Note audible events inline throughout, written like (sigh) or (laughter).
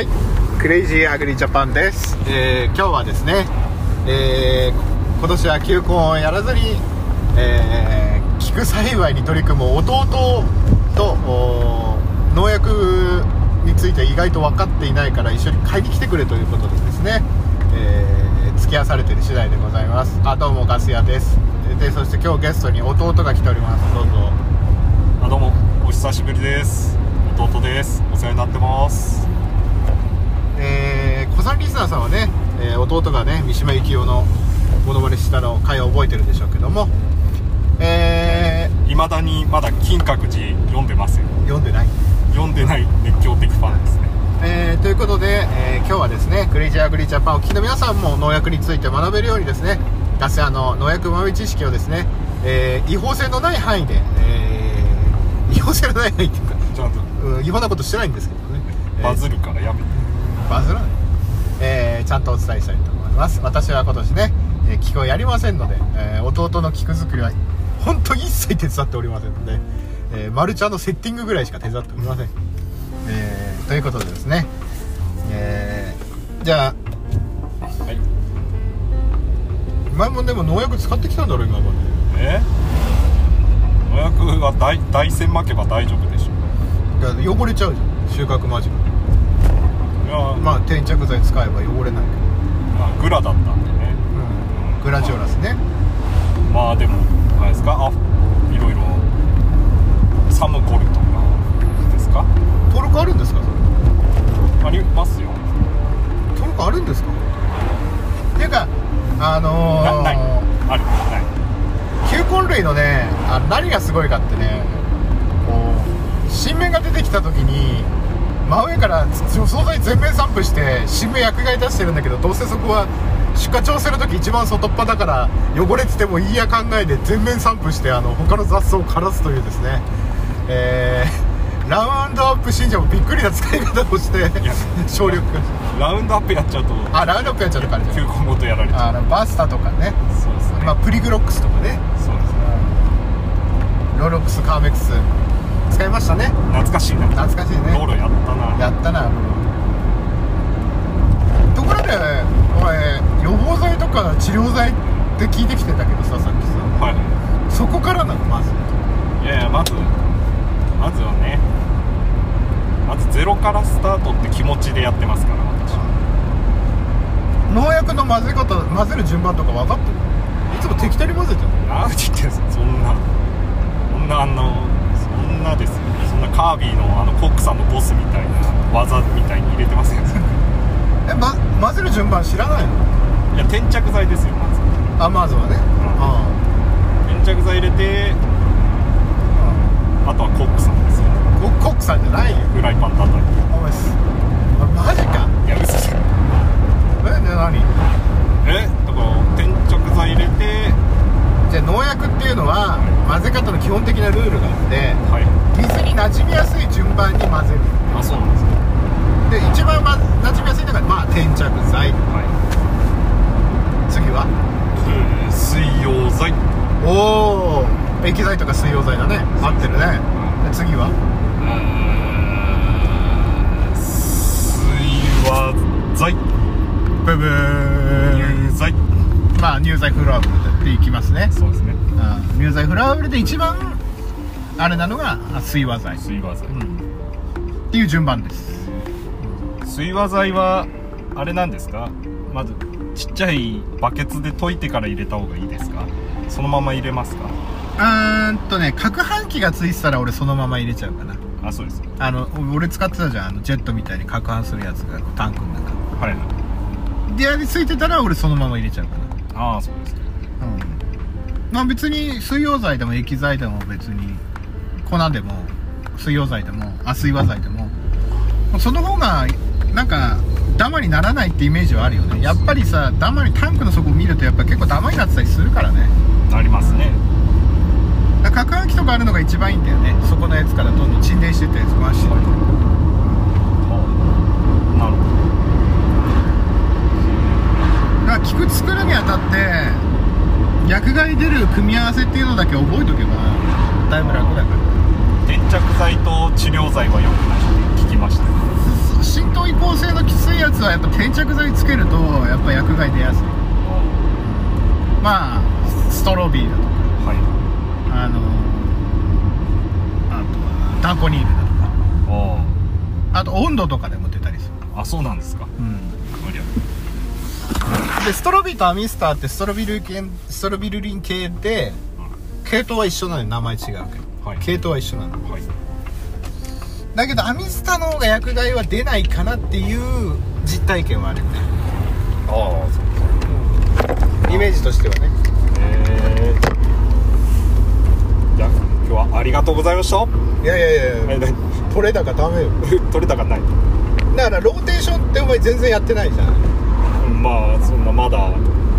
はい。クレイジーアグリジャパンです、えー今日はですね、えー今年は球根をやらずに、えー菊栽培に取り組む弟と農薬について意外と分かっていないから一緒に買いに来てくれということでですね、えー付き合わされている次第でございます。あどうもガス屋です。でそして今日ゲストに弟が来ております。どうぞ。あどうも。お久しぶりです。弟です。お世話になってますえー、小さんリスナーさんはね、えー弟がね三島由紀夫のモノマネしたの回を覚えてるでしょうけどもえいまだにまだ金閣寺読んでませんー、読んでない、読んでない熱狂的ファンですね。えーということで、えー今日はですねクレイジーアグリジャパンをお聞きの皆さんも農薬について学べるようにですねガス屋の農薬豆知識をですね、えー違法性のない範囲で、えー違法性のない範囲っていうか、ちゃんと。うん違法なことしてないんですけどね、えーバズるからやめて。バズらない、えーちゃんとお伝えしたいと思います。私は今年ね、えー菊をやりませんので、えー弟の菊作りは本当に一切手伝っておりませんので、えーマルチャーのセッティングぐらいしか手伝っておりません、えーということでですね、えーじゃあはい。前もでも農薬使ってきたんだろ今まで。え？農薬は大大戦負けば大丈夫でしょ汚れちゃうじゃん。収穫間近ままあ転着剤使えば汚れないけど、あグラだったんでね。うん、グラジオラスね。まあでもあれですか？あいろいろ。サムコルとかですか？登録あるんですか？それありますよ。登録あるんですか？っていうかあのなない。ー、ある。ない。球根類のねあ何がすごいかってねこう新芽が出てきた時に真上から除草剤全面散布して新芽薬害出してるんだけどどうせそこは出荷調整の時一番外っ端だから汚れててもいいや考えで全面散布してあの他の雑草を枯らすというですね。えー、ラウンドアップ信者もびっくりな使い方をしてや省力 (laughs) ラウンドアップやっちゃうと。あラウンドアップやっちゃうとからじゃ球根ごとやられちゃあのバスタとかね、うそうですね、まあ、プリグロックスとかね。そうですね。ローロックスカーメックス使いましたね。懐かしいな。懐かしいね。ローロやったな。やったな。ところでお前予防剤とか治療剤って聞いてきてたけどささっきさ。はそこからなのまず。いいやいやまずまずはねまずゼロからスタートって気持ちでやってますから私。農薬の混ぜ方混ぜる順番とか分かってる？いつも適当に混ぜてるなんて言ってんすかそんな。そんなあのそんなですよそんなカービィのあのコックさんのボスみたいな技みたいに入れてませんいえ、ま、混ぜる順番知らないの？や転着剤ですよまず。あまずはね。あ転着剤入れてあとはコックさんですよ。あココックさんじゃないよ。フライパン叩いてお前すあマジかいや嘘じゃんえで何えだから転着剤入れてじゃあ農薬っていうのは混ぜ方の基本的なルールがあってはい水に馴染みやすい順番に混ぜるあそうなんですかで一番、ま、馴染みやすいのが、まあ、転着剤はい次はえー水溶剤おお液剤とか水溶剤だね合ってるねで次は水和剤ブブー乳剤まあ乳剤フロアブルでいきますねそうですねうん乳剤フロアブルで一番あれなのがあ水和剤、水和剤。うん、っていう順番です。水和剤はあれなんですか？まずちっちゃいバケツで溶いてから入れた方がいいですか？そのまま入れますか？うーんとね攪拌機がついてたら俺そのまま入れちゃうかな。あそうです。あの俺使ってたじゃん。あのジェットみたいに攪拌するやつがタンクの中。はい。はいであれついてたら俺そのまま入れちゃうかな。ああそうですか。うん。まあ別に水溶剤でも液剤でも別に粉でも水溶剤でもあ水和剤でもその方がなんかダマにならないってイメージはあるよね。やっぱりさダマにタンクの底を見るとやっぱ結構ダマになってたりするからね。ありますね。だから攪拌機とかあるのが一番いいんだよね。そこのやつからどんどん沈殿してってやつ回してるなるほだから菊作るにあたって薬害出る組み合わせっていうのだけ覚えとけばだいぶ楽だから。ど転着剤と治療剤は良くない。って聞きました。新浸透移行性のきついやつはやっぱ定着剤つけるとやっぱ薬害出やすい。まあストロビーだとか。はい。あのあとはダンコニールだとか。ああと温度とかでも出たりする。ああそうなんですか。うん。あり。ゃでストロビーとアミスターってストロビル系ストロビルリン系で系統は一緒なのに名前違うけど、はい。系統は一緒なの。はい。だけどアミスタの方が薬害は出ないかなっていう実体験はあるよね。ああそうイメージとしてはね。えー、じゃあ今日はありがとうございました。いやいやいや取れ高ダメよ。(laughs) 取れたかない？だからローテーションってお前全然やってないじゃんまあそんなまだ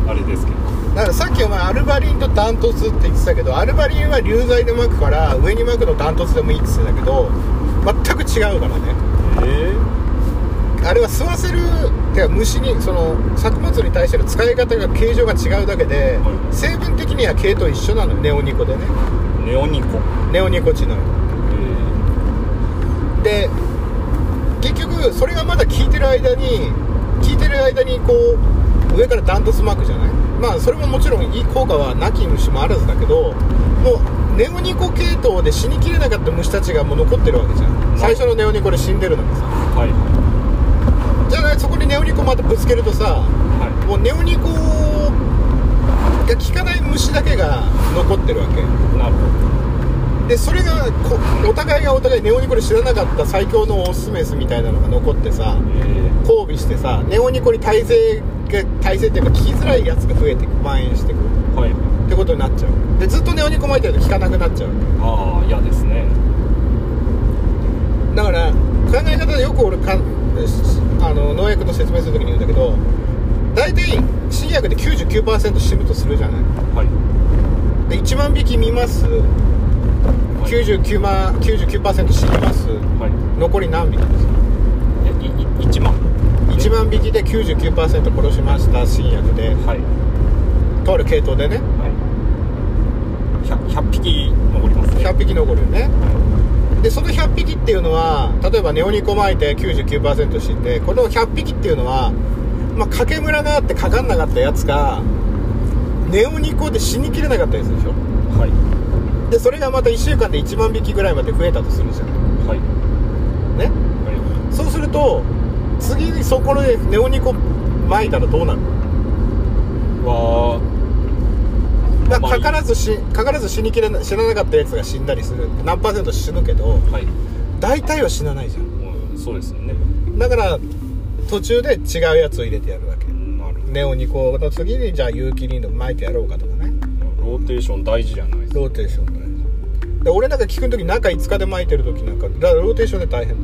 あれですけどだからさっきお前アルバリンとダントツって言ってたけどアルバリンは流剤で巻くから上に巻くのダントツでもいいって言ってたけど全く違うからね。えあれは吸わせるてか虫にその作物に対しての使い方が形状が違うだけで、はい。成分的には系統一緒なのよネオニコでね。ー、ネオニコ。ネオニコチノイえドで結局それがまだ効いてる間に効いてる間にこう上からダントツ巻くじゃない？まあそれももちろんいい効果はなき虫もあらずだけどもうネオニコ系統で死にきれなかった虫たちがもう残ってるわけじゃん。最初のネオニコで死んでるのにさ。ー、はい。はじゃあねそこにネオニコまたぶつけるとさい。はもうネオニコが効かない虫だけが残ってるわけ。いなるほでそれがこお互いがお互いネオニコで知らなかった最強のオスメスみたいなのが残ってさ交尾してさネオニコに耐性が耐性っていうか効きづらいやつが増えていく蔓延していくー、はい。ってことになっちゃう。でずっとネオニコ巻いてると効かなくなっちゃう。ああ嫌ですね。だから考え方でよく俺かあの農薬の説明するときに言うんだけど大体新薬で99%死ぬとするじゃない。はい。で1万匹見ます。はい。99万99%死にます。はい。残り何匹ですか？えいい1万1万匹で99%殺しました新薬で。はい。とある系統でね。はい。100, 100匹残りますね。100匹残るよね。はでその100匹っていうのは例えばネオニコ巻いて99%死んでこの100匹っていうのはまあ掛けムラがあってかかんなかったやつがネオニコで死にきれなかったやつでしょ。いはい。でそれがまた1週間で1万匹ぐらいまで増えたとするじゃん。はい。ね。はそうすると次にそこでネオニコ巻いたらどうなる？いわまあ、まあかからずしかからず死にきれな死ななかったやつが死んだりする。何パーセント死ぬけどーはい。大体は死なないじゃん。うんそうですよね。だから途中で違うやつを入れてやるわけ。なるネオニコの次にじゃあ有機リンでも撒いてやろうかとかね。ローテーション大事じゃないですか。ローテーションで俺なんか聞く時中5日で撒いてる時なんかだローテーションで大変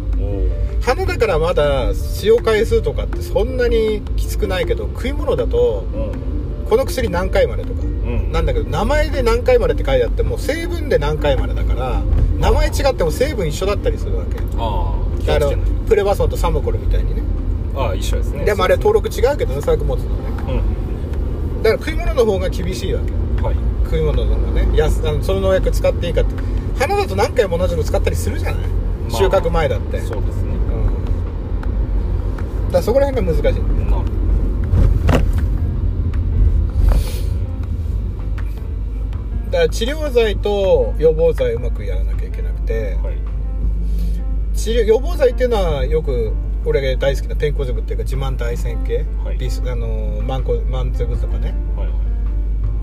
花だからまだ使用回数とかってそんなにきつくないけど食い物だとうん。この薬何回までとか。うん。なんだけど名前で何回までって書いてあっても成分で何回までだから名前違っても成分一緒だったりするわけ。ああプレバソンとサムコルみたいにね。ああ一緒ですね。でもあれ登録違うけどね作物のね。うん。だから食い物の方が厳しいわけ。はい。食い物の方がね。やすあのその農薬使っていいかって花だと何回も同じの使ったりするじゃない、まあ。収穫前だって。そうですね。うん。だからそこら辺が難しい。なるだから治療剤と予防剤うまくやらなきゃいけなくて、はい。治療予防剤っていうのはよく俺が大好きな天候ゼブっていうか自慢大線系、はい。ビスあのマンコマンゼブとかね。はい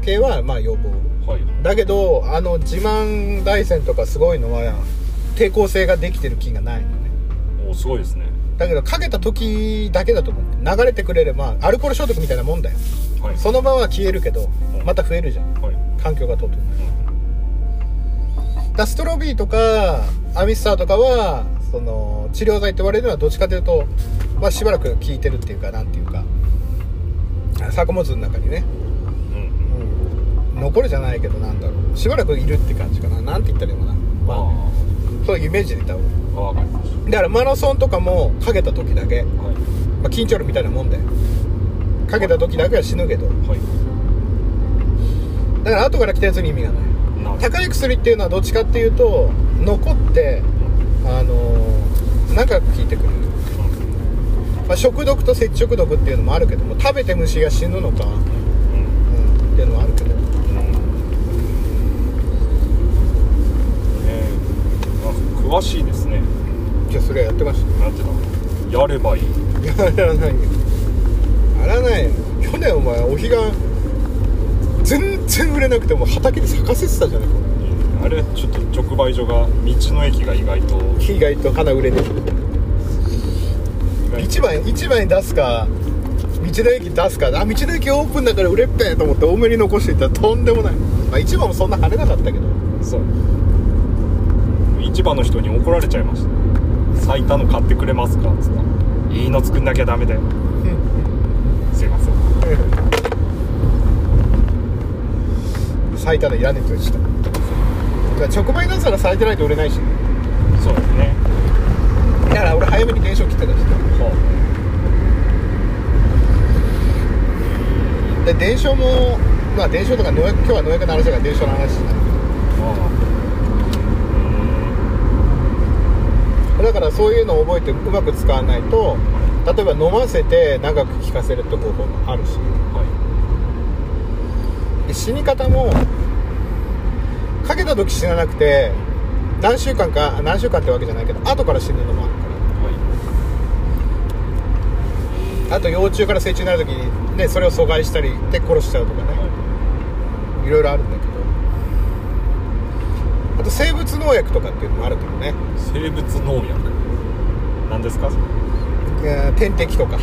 系はまあ予防はい。はいだけどあの自慢大線とかすごいのは抵抗性ができてる菌がないのね。おおすごいですね。だけどかけた時だけだと思って流れてくれればアルコール消毒みたいなもんだよ。はい。その場は消えるけどうん。また増えるじゃん。はい。環境が整うだストロビーとかアミスターとかはその治療剤って言われるのはどっちかというと、まあ、しばらく効いてるっていうかなんていうか。作物の中にね、残るじゃないけどなんだろう。しばらくいるって感じかな。なんて言ったらいいのかな、まあ、あそういうイメージで言った方が。だからマラソンとかもかけた時だけ、たはい。まあ、緊張るみたいなもんだよかけた時だけは死ぬけど。はい。だから後から来たやつに意味がない。高い薬っていうのはどっちかっていうと残ってあのー長く効いてくる。まあ、食毒と接触毒っていうのもあるけども食べて虫が死ぬのか、うんうん、っていうのはあるけどうんねあ詳しいですね。じゃあそれはやってましたなんていうの？やればいい。やらないよ。やらないよ。去年お前お彼岸全然売れなくても畑で咲かせてたじゃない。あれちょっと直売所が道の駅が意外と。意外と花売れね一番一番に出すか道の駅出すか。あ道の駅オープンだから売れっぺと思って多めに残していったらとんでもない、まあ、一番もそんな跳ねなかったけど。そう市場の人に怒られちゃいました咲いたの買ってくれますか？っつったらいいの作んなきゃダメだよすいません。咲いたのいらねえって。言ってた直売出したら咲いてないと売れないし。そうですね。だから俺早めに電車を切ってたしはで伝承もまあ伝承とか農薬今日は農薬の話だから伝承の話。だあだからそういうのを覚えてうまく使わないと例えば飲ませて長く効かせるって方法もあるし。はで死に方もかけた時死ななくて何週間か何週間ってわけじゃないけど後から死ぬのもあるかいはらあと幼虫から成虫になる時にねそれを阻害したりで殺しちゃうとかね。い。はいろいろあるんだけどあと生物農薬とかっていうのもあるけどね。生物農薬。何ですか？天敵とか。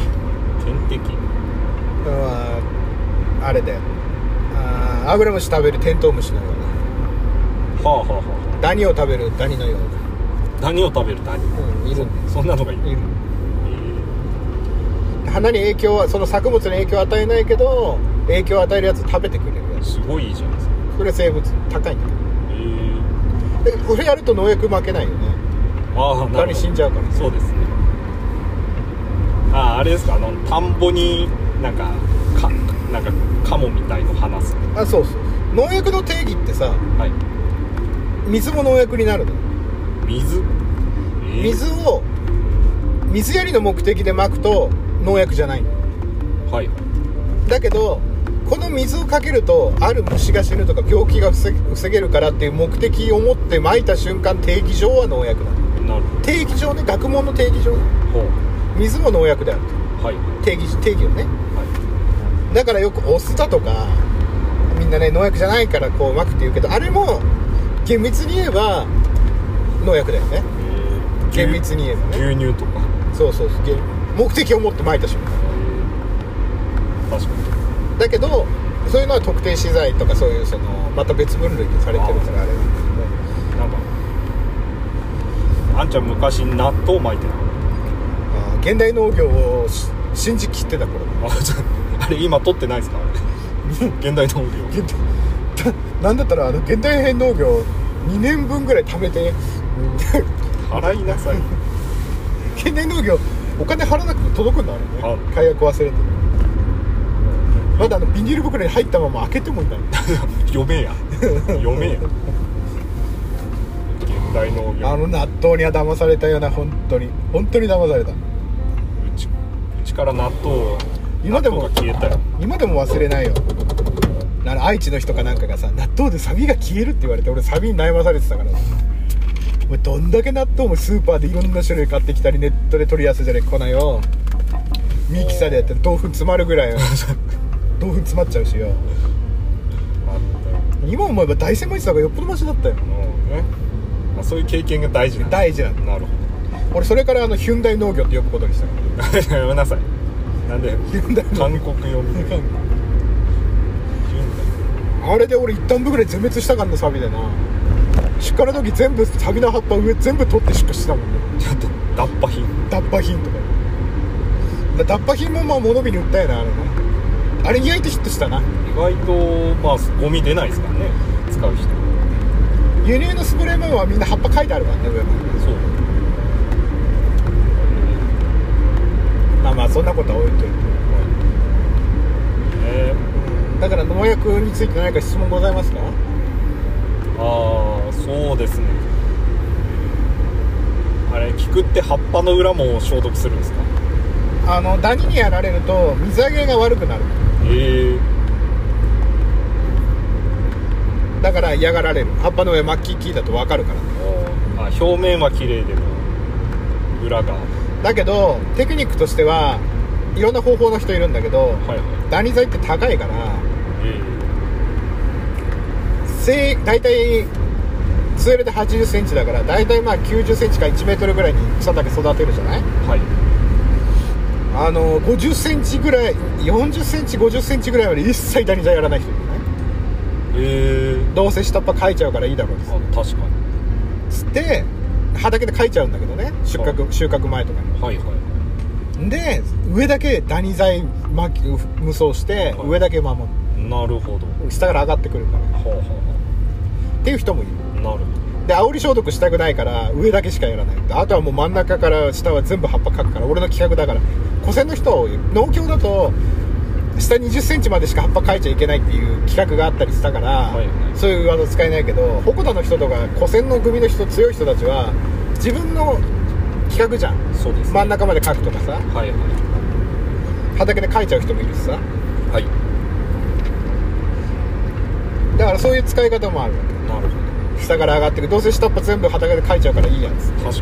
天敵。うんあれであーアブラムシ食べるテントウムシのような。はあはあはダニを食べるダニのようあ何を食べる何な、うん、いるそそんなのがいる。いる。花に影響はその作物に影響を与えないけど影響を与えるやつ食べてくれるやつ。すごいいいじゃないですか。それ生物高いんだえけどでこれやると農薬負けないよね。ああなるほど。ダニ死んじゃうから。そうですね。あああれですか？あの田んぼになんかかなんかカモみたいの放す。あそうそう農薬の定義ってさはい。水も農薬になるの。水、えー。水を水やりの目的で撒くと農薬じゃないはい。だけどこの水をかけるとある虫が死ぬとか病気が防げ防げるからっていう目的を持って撒いた瞬間定義上は農薬だ。定義上ね学問の定義上。水も農薬であるうはい。と定義定義をね。はだからよくお酢だとかみんなね農薬じゃないからこう撒くって言うけどあれも厳密に言えば農薬だよね。厳密に言えばね。牛乳とか、そうそうそう。げ目的を持って撒いた瞬間。確かにだけどそういうのは特定資材とかそういうそのまた別分類にされてるからあれなんだなんかあんちゃん昔納豆巻いてけどあー現代農業をし信じきってた頃。た (laughs) ああれ今取ってないですか？あれ。(laughs) 現代農業。なんだったらあの現代編農業2年分ぐらい貯めて。(laughs) 払いなさい。現代農業お金払わなくて届くんだあれね。あ解約忘れてまだあのビニール袋に入ったまま開けてもいい。ん (laughs) だ読めや。(laughs) 読めや。現代農業あの納豆には騙されたよな本当に。本当に騙された。うちうちから納豆今でも消えたよ。今でも忘れないよ。あの愛知の人かなんかがさ納豆でサビが消えるって言われて俺サビに悩まされてたから。お前どんだけ納豆もスーパーでいろんな種類買ってきたりネットで取り寄せじゃねえこないよ。ミキサーでやって豆腐詰まるぐらいよ (laughs) 豆腐詰まっちゃうしよ。今思えば大山もいてた方がよっぽどマシだったよ。うん。ねまあそういう経験が大事なんだ。大事なんだ。なるほ俺それからあのヒュンダイ農業って呼ぶことにしたかどやめなさい。なんで？韓国読み。(laughs) であれで俺一旦部ぐらい全滅したからなサビでな。出荷の時全部サビの葉っぱ上全部取って出荷してたもんね。ちょっと脱破品。脱破品とか。だ脱破品もまあ物火に売ったよなあれねあれ意外とヒットしたな。意外とまあゴミ出ないですからね。使う人。輸入のスプレーマンはみんな葉っぱ書いてあるからね上も。そう。まあまあそんなことは置いといて。えだから農薬について何か質問ございますか？ー、ああそうですね。あれ菊って葉っぱの裏も消毒するんですか？あのダニにやられると水揚げが悪くなるええだから嫌がられる。葉っぱの上巻き木だと分かるからあ表面は綺麗でも裏がはだけどテクニックとしてはいろんな方法の人いるんだけどいはい。ダニ剤って高いからえせい大体通れで8 0センチだから大体まあ9 0センチから1メートルぐらいに草丈育てるじゃない？えはいあの50センチぐらい40センチ50センチぐらいまで一切ダニ剤やらない人いるね。ええ。どうせ下っ端かいちゃうからいいだろうですあ確かつって畑でかいちゃうんだけどね。収穫収穫前とかに。はいはい。にで上だけダニ剤巻き無双してはい。上だけ守なるほど。る下から上がってくるから。はあはっていう人もいる。あなるほで煽り消毒したくないから上だけしかやらない。あとはもう真ん中から下は全部葉っぱかくから俺の企画だから。古銭の人農協だと下2 0センチまでしか葉っぱかいちゃいけないっていう企画があったりしたから、はいはいそういう技使えないけど鉾田の人とか古銭の組の人強い人たちは自分の企画じゃん。どそうですね。真ん中までかくとかさ。はいはい。畑でかいちゃう人もいるしさ。はい。だからそういう使い方もある。わなるほけ下から上がってくどうせ下っ端全部畑でかいちゃうからいいやつど確かに。そう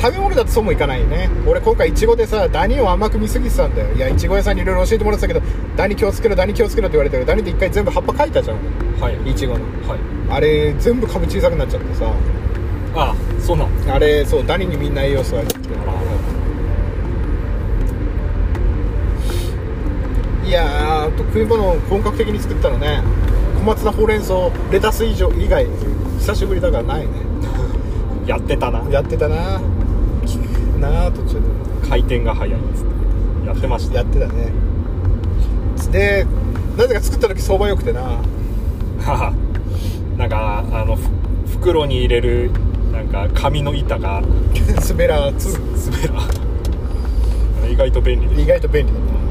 食べ物だとそうもいかないよね。俺今回いちごでさダニを甘く見すぎてたんだよ。いやいちご屋さんにいろいろ教えてもらってたけどダニ気をつけろダニ気をつけろって言われてる。ダニで一回全部葉っぱかいたじゃん。えー、はい。いちごの。はい。あれ全部株小さくなっちゃってさ。あそうなんあれそうダニにみんな栄養素あるっていやー食い物を本格的に作ったのね。小松菜ほうれん草レタス以上以外久しぶりだからないね。(laughs) やってたな。やってたな。なあ途中で。回転が速いっつって。やってました。やってたね。でなぜか作った時相場良くてな。はは。なんかあのふ袋に入れるなんか紙の板が。滑らつ滑ら意外と便利で意外と便利だった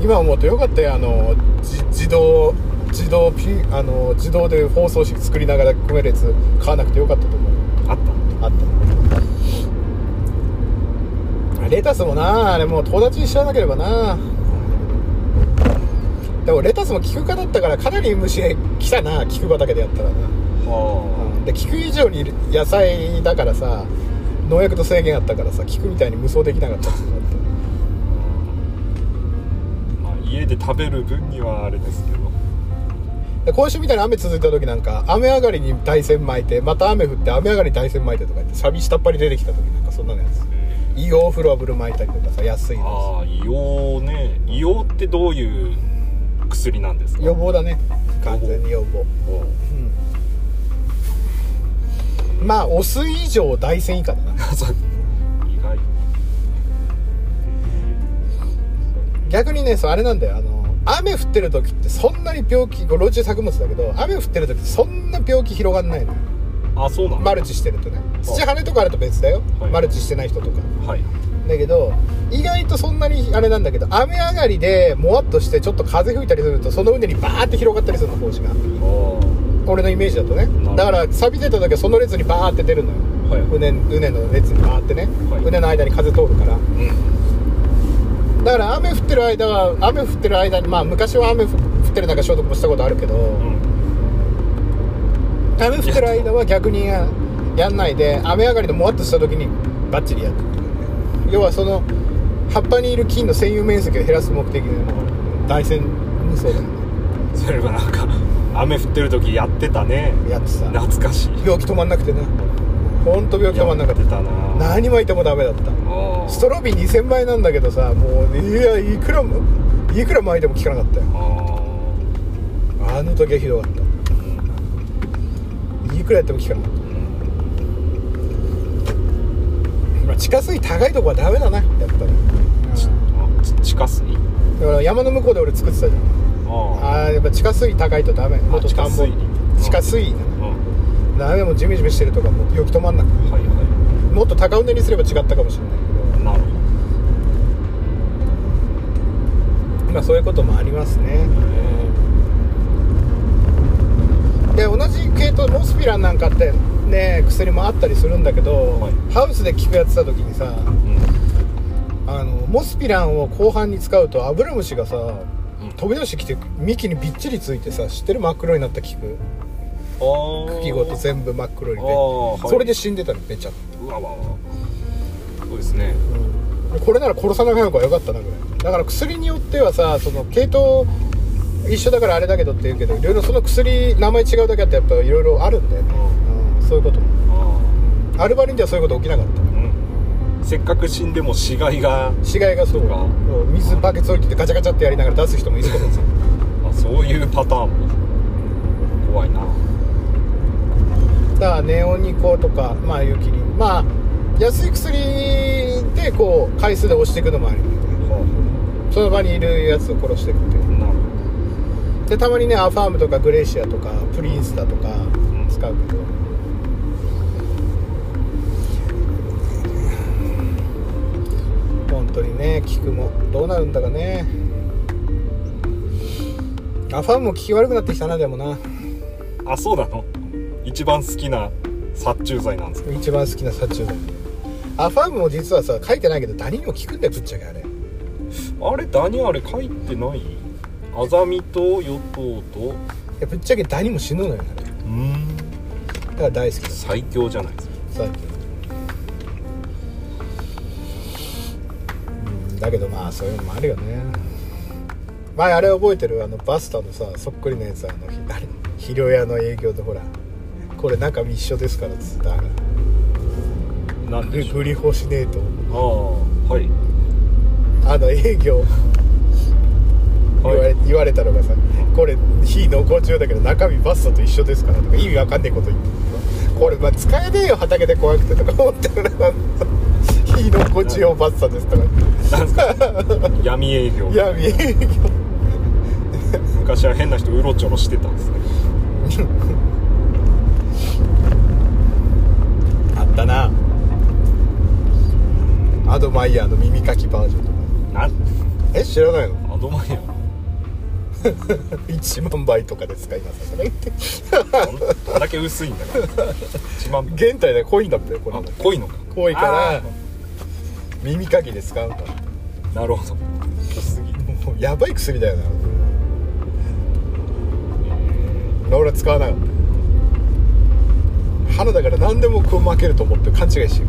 今思うとよかったよ。あのじ自動自動ピあの自動で放送紙作りながら組めるやつ買わなくてよかったと思う。あった。あった。レタスもな。あれもう友達に知らなければな。でもレタスも菊科だったからかなり虫来たな。菊畑でやったらな。はで菊以上に野菜だからさ農薬と制限あったからさ菊みたいに無双できなかった家で食べる分にはあれですけど。たで今週みたいな雨続いた時なんか雨上がりに大山巻いてまた雨降って雨上がりに大山巻いてとか言ってサビ下っ端に出てきた時なんかそんなのやつ。硫黄風呂ブル巻いたりとかさ安いの。ああ硫黄ね。硫黄ってどういう薬なんですか？予防だね。完全に予防。おう。まあお酢以上大山以下だな (laughs) 逆にねそうあれなんだよ。あの雨降ってる時ってそんなに病気路地作物だけど雨降ってる時ってそんな病気広がんないのよ。あそうなんだマルチしてるとね。土跳ねとかあると別だよ、はい。マルチしてない人とか。はい。だけど意外とそんなにあれなんだけど雨上がりでもわっとしてちょっと風吹いたりするとその畝にバーって広がったりするの胞子が。あ俺のイメージだとね。だから錆びてた時はその列にバーって出るのよ。あはい。畝畝の列にバーってね、はい。畝の間に風通るから。うんだから雨降ってる間は雨降ってる間にまあ昔は雨降ってる中消毒もしたことあるけど、うん。雨降ってる間は逆にややんないで雨上がりでもわっとした時にバッチリやる。要はその葉っぱにいる菌の占有面積を減らす目的で大山無双だよね。それはなんか雨降ってる時やってたね。やってさ懐かしい。病気止まんなくてねほんと病気止まんなくてやってたな。何巻いてもダメだった。ストロビ2000倍なんだけどさもういやいくらもいくら巻いても効かなかったよ。ああの時はひどかった。いくらやっても効かなかった。まあ地下水高いとこはダメだなやっぱり。地下水？だから山の向こうで俺作ってたじゃん。あああやっぱ地下水高いとダメ。地下水に。地下水あうんダメもうジメジメしてるとかもう病気止まんなく。はいはもっと高畝にすれば違ったかもしれない。いなるほけど。まあそういうこともありますね。で同じ系統モスピランなんかってね薬もあったりするんだけど、はい。ハウスで効くやってた時にさうん。あのモスピランを後半に使うとアブラムシがさうん。飛び出してきて幹にびっちりついてさ知ってる？真っ黒になった菊茎ごと全部真っ黒にあで、ーはい。それで死んでたのめちゃ、うわわわ。そうですね。うん、これなら殺さない方がよかったなぐらい。だから薬によってはさその系統一緒だからあれだけどって言うけどいろいろその薬名前違うだけあってやっぱいろいろあるんだよね、うん、そういうこと。アルバリンではそういうこと起きなかった。ーうん。せっかく死んでも死骸が死骸がそうか。うん。水バケツ置いててガチャガチャってやりながら出す人もいるけどさ。あそういうパターンも。怖いなだからネオニコとかまあユキリンまあ安い薬でこう回数で押していくのもあるよねその場にいるやつを殺していくっていう。でたまにねアファームとかグレーシアとかプリンスだとかん。使うけど、本当にね効くもどうなるんだかね。アファームも効き悪くなってきたなでもな。あそうなの？一番好きな殺虫剤なんです。か一番好きな殺虫剤。アファームも実はさ書いてないけどダニにも効くんだよぶっちゃけあれ。あれダニあれ書いてない？アザミとヨトウと？いやぶっちゃけダニも死ぬのよあれ。だうん。から大好きだ最強じゃないですか。最近うんだけどまあそういうのもあるよね。前あれ覚えてる？あのバスタのさそっくりのやつあの肥料屋の営業でほらこれ中身一緒ですからっつったなんでしょう。グリホシネート。ああはい。あの営業。言われ,、言われたのがさこれ非濃厚中だけど中身バスタと一緒ですからとか意味わかんねえこと言ってこれ、まあ、使えねえよ畑で怖くてとか思ってるな非濃厚中用バスタですとか。なんですか？(laughs) 闇営業。闇営業。昔は変な人うろちょろしてたんですね (laughs) あったなアドマイヤーの耳かきバージョンとか。なん？え知らないの？アドマイヤ1 (laughs) 万倍とかで使いますとか言ってーどんだけ薄いんだから一番現代で濃いんだってこれ。あ濃いのか。濃いからあ耳かきで使うんだーなるほど。濃すぎ。もうやばい薬だよな。俺は使わなかった花だから何でもこう負けると思って勘違いしてる。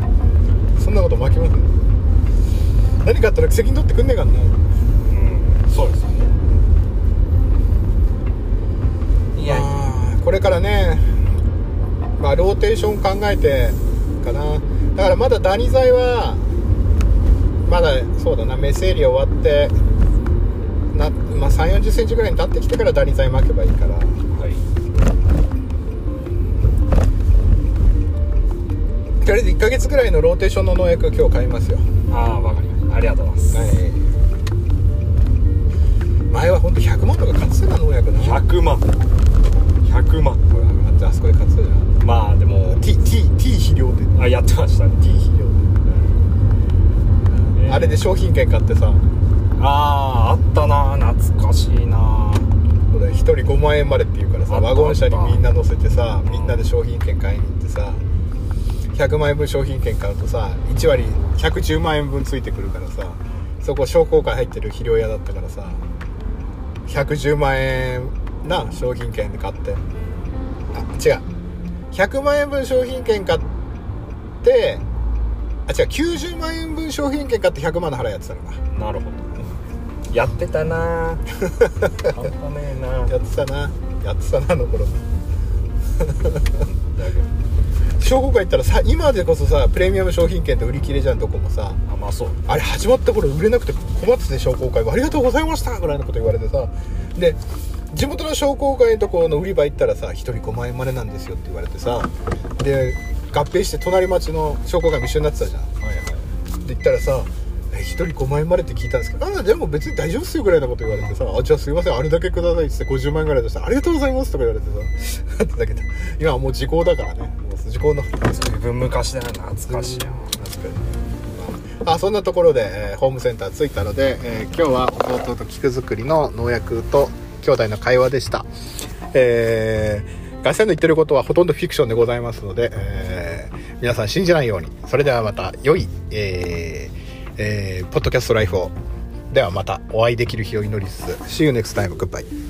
そんなこと負けません何かあったら責任取ってくんねえかんな。うん。そうですよね。いや。これからねまあローテーション考えてかな。だからまだダニ剤はまだそうだなメスエリア終わってな、まあ、3 4 0センチぐらいに立ってきてからダニ剤巻けばいいから。はい。とりあえず1ヶ月ぐらいのローテーションの農薬今日買いますよ。ああわかりありがとうございます、はい。前は本当100万とか買って農薬な。100万。100万。ほらあそこで買ってたじゃん。まあでも。T, T, T 肥料であやってましたね。T 肥料で、あれで商品券買ってさ。あああったな懐かしいなこれ1人5万円までって言うからさワゴン車にみんな乗せてさみんなで商品券買いに行ってさ100万円分商品券買うとさ1割110万円分ついてくるからさそこ商工会入ってる肥料屋だったからさ110万円な商品券で買って。あ違う。100万円分商品券買ってあ違う。90万円分商品券買って100万の払いやってたのか。なるほど。やってたな。半端ねえな。(laughs) やってたな。やってたなあの頃。だけど商工会行ったらさ今でこそさプレミアム商品券って売り切れじゃんどこもさあまあそうあれ始まった頃売れなくて困ってて商工会はありがとうございましたぐらいのこと言われてさで地元の商工会のとこの売り場行ったらさ1人5万円までなんですよって言われてさで合併して隣町の商工会も一緒になってたじゃん。はいはい。で言ったらさ「え1人5万円までって聞いたんですけどああでも別に大丈夫っすよぐらいのこと言われてさ「あじゃあすいませんあれだけください」っつって50万円ぐらい出したら「ありがとうございます」とか言われてさ (laughs) だけど今はもう時効だからね時効の随分昔だよ懐かしいよ。あそんなところで、えーホームセンター着いたので、えー今日は弟と菊作りの農薬と兄弟の会話でした、えーガセンの言ってることはほとんどフィクションでございますので、えー、皆さん信じないように。それではまた良い、えーえー、ポッドキャストライフを。ではまたお会いできる日を祈りつつ See you next time. Goodbye.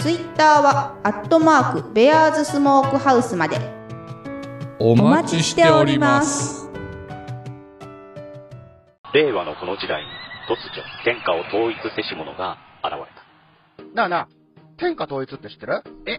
ツイッターはアットマークベアーズスモークハウスまで。お待ちしております。令和のこの時代に突如天下を統一せし者が現れた。なあなあ、天下統一って知ってる？え、